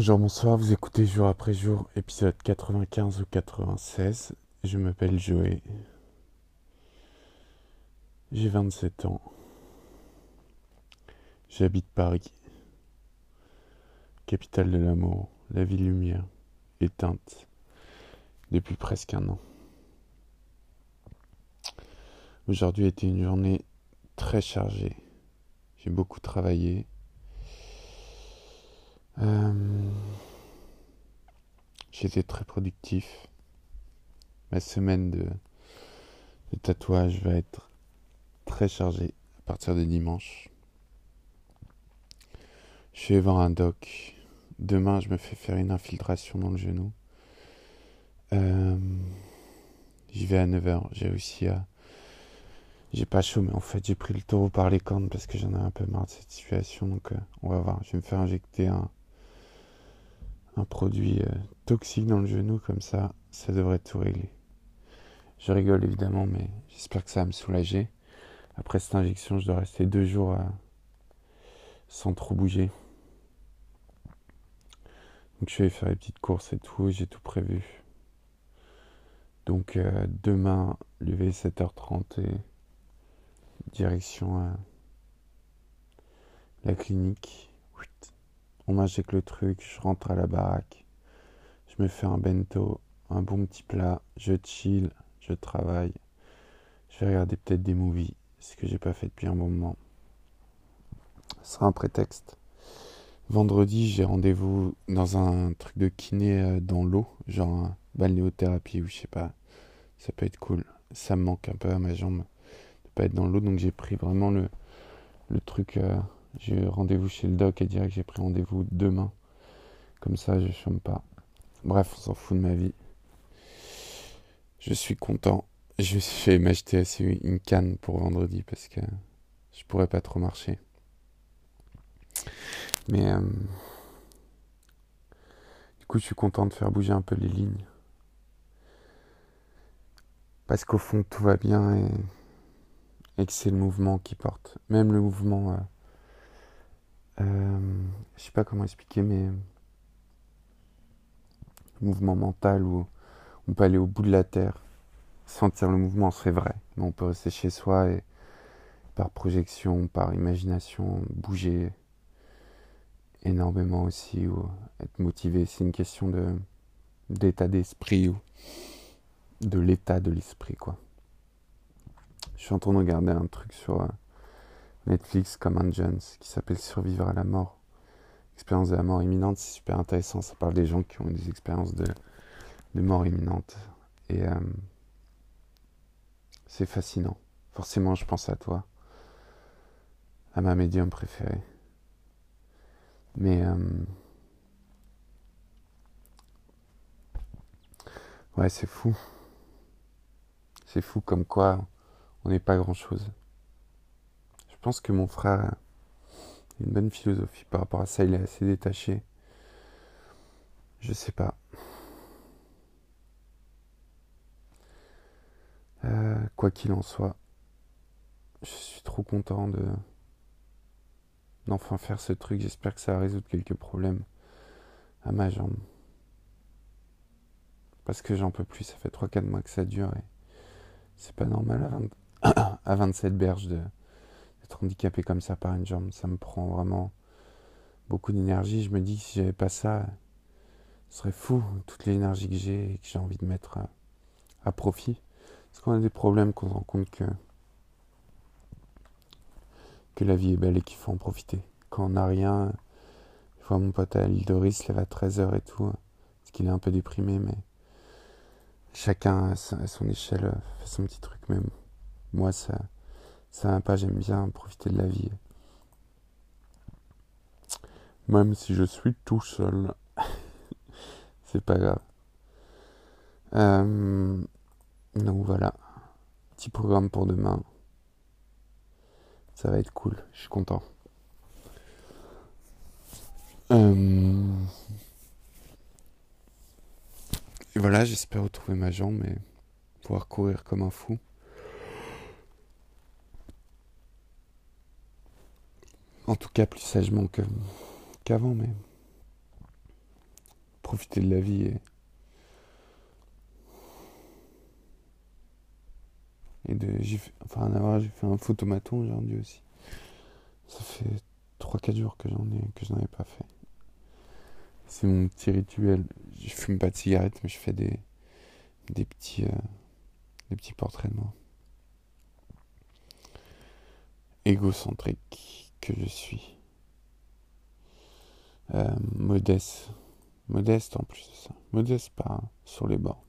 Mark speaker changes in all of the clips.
Speaker 1: Bonjour, bonsoir, vous écoutez jour après jour, épisode 95 ou 96. Je m'appelle Joé. J'ai 27 ans. J'habite Paris, capitale de l'amour, la ville lumière, éteinte depuis presque un an. Aujourd'hui a été une journée très chargée. J'ai beaucoup travaillé. Euh, été très productif. Ma semaine de, de tatouage va être très chargée à partir de dimanche. Je vais voir un doc. Demain, je me fais faire une infiltration dans le genou. Euh, J'y vais à 9h. J'ai réussi à. J'ai pas chaud, mais en fait, j'ai pris le taureau par les cornes parce que j'en ai un peu marre de cette situation. Donc, euh, on va voir. Je vais me faire injecter un, un produit euh, toxique dans le genou, comme ça, ça devrait tout régler. Je rigole évidemment, mais j'espère que ça va me soulager. Après cette injection, je dois rester deux jours euh, sans trop bouger. Donc je vais faire les petites courses et tout, j'ai tout prévu. Donc euh, demain, lever 7h30 et direction euh, la clinique. On le truc, je rentre à la baraque, je me fais un bento, un bon petit plat, je chill, je travaille, je vais regarder peut-être des movies, ce que j'ai pas fait depuis un bon moment. Ce sera un prétexte. Vendredi, j'ai rendez-vous dans un truc de kiné euh, dans l'eau, genre balnéothérapie ou je sais pas. Ça peut être cool. Ça me manque un peu à ma jambe de pas être dans l'eau, donc j'ai pris vraiment le, le truc. Euh, j'ai rendez-vous chez le doc et que j'ai pris rendez-vous demain. Comme ça, je chôme pas. Bref, on s'en fout de ma vie. Je suis content. Je vais m'acheter une canne pour vendredi parce que je pourrais pas trop marcher. Mais euh, du coup, je suis content de faire bouger un peu les lignes. Parce qu'au fond, tout va bien et, et que c'est le mouvement qui porte. Même le mouvement. Euh, euh, je sais pas comment expliquer, mais. Le mouvement mental où on peut aller au bout de la terre, sentir le mouvement, c'est vrai. Mais on peut rester chez soi et par projection, par imagination, bouger énormément aussi ou être motivé. C'est une question de d'état d'esprit ou de l'état de l'esprit quoi. Je suis en train de regarder un truc sur euh, Netflix comme un Jones qui s'appelle Survivre à la mort. Expérience de la mort imminente, c'est super intéressant. Ça parle des gens qui ont des expériences de, de mort imminente. Et euh, c'est fascinant. Forcément, je pense à toi, à ma médium préférée. Mais euh, ouais, c'est fou. C'est fou comme quoi on n'est pas grand-chose. Je pense que mon frère a une bonne philosophie par rapport à ça. Il est assez détaché. Je sais pas. Euh, quoi qu'il en soit, je suis trop content de d'enfin faire ce truc. J'espère que ça va résoudre quelques problèmes à ma jambe. Parce que j'en peux plus, ça fait 3-4 mois que ça dure et c'est pas normal à, à 27 berges handicapé comme ça par une jambe. Ça me prend vraiment beaucoup d'énergie. Je me dis que si j'avais pas ça, ce serait fou, toute l'énergie que j'ai et que j'ai envie de mettre à, à profit. Parce qu'on a des problèmes qu'on se rend compte que que la vie est belle et qu'il faut en profiter. Quand on n'a rien, je vois mon pote à l'île de Risse, lève à 13h et tout, parce qu'il est un peu déprimé, mais chacun à son échelle fait son petit truc. Même moi, ça, ça va pas, j'aime bien profiter de la vie. Même si je suis tout seul, c'est pas grave. Euh, donc voilà, petit programme pour demain. Ça va être cool, je suis content. Euh... Et voilà, j'espère retrouver ma jambe et pouvoir courir comme un fou. En tout cas, plus sagement qu'avant, mais profiter de la vie et, de enfin avoir j'ai fait un photomaton aujourd'hui aussi. Ça fait 3-4 jours que j'en ai que j'en ai pas fait. C'est mon petit rituel. Je fume pas de cigarette mais je fais des des petits euh, des petits portraits de moi. Égocentrique que je suis. Euh, modeste. Modeste en plus de ça. Modeste pas sur les bords.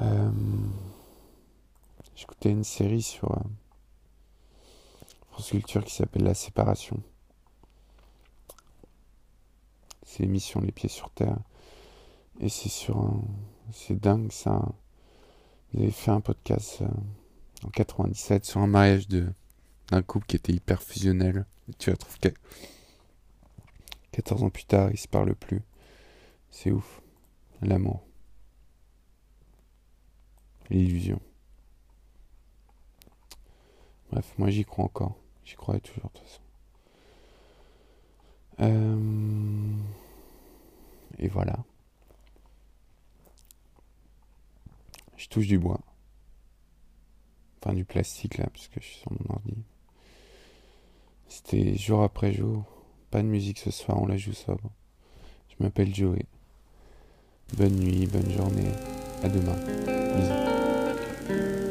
Speaker 1: Euh, j'écoutais une série sur euh, France Culture qui s'appelle La Séparation. C'est l'émission Les Pieds sur Terre. Et c'est sur un... c'est dingue ça. Ils avaient fait un podcast en 97 sur un mariage de d'un couple qui était hyper fusionnel. Et tu retrouves que 14 ans plus tard, ils se parlent plus. C'est ouf. L'amour. L'illusion. Bref, moi j'y crois encore. J'y crois toujours de toute façon. Euh... Et voilà. Je touche du bois. Enfin du plastique là, parce que je suis sur mon ordi. C'était jour après jour. Pas de musique ce soir, on la joue sobre. Je m'appelle Joey. Bonne nuit, bonne journée. À demain. Bisous.